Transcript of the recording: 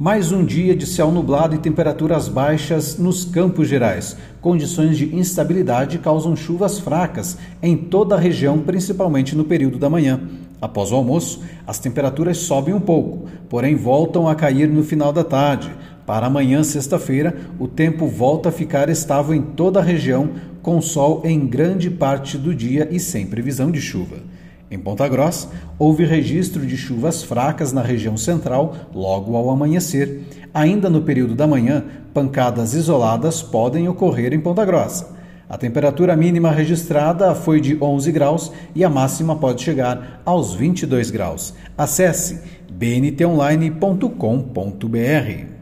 Mais um dia de céu nublado e temperaturas baixas nos Campos Gerais. Condições de instabilidade causam chuvas fracas em toda a região, principalmente no período da manhã. Após o almoço, as temperaturas sobem um pouco, porém voltam a cair no final da tarde. Para amanhã, sexta-feira, o tempo volta a ficar estável em toda a região, com sol em grande parte do dia e sem previsão de chuva. Em Ponta Grossa, houve registro de chuvas fracas na região central logo ao amanhecer. Ainda no período da manhã, pancadas isoladas podem ocorrer em Ponta Grossa. A temperatura mínima registrada foi de 11 graus e a máxima pode chegar aos 22 graus. Acesse bntonline.com.br.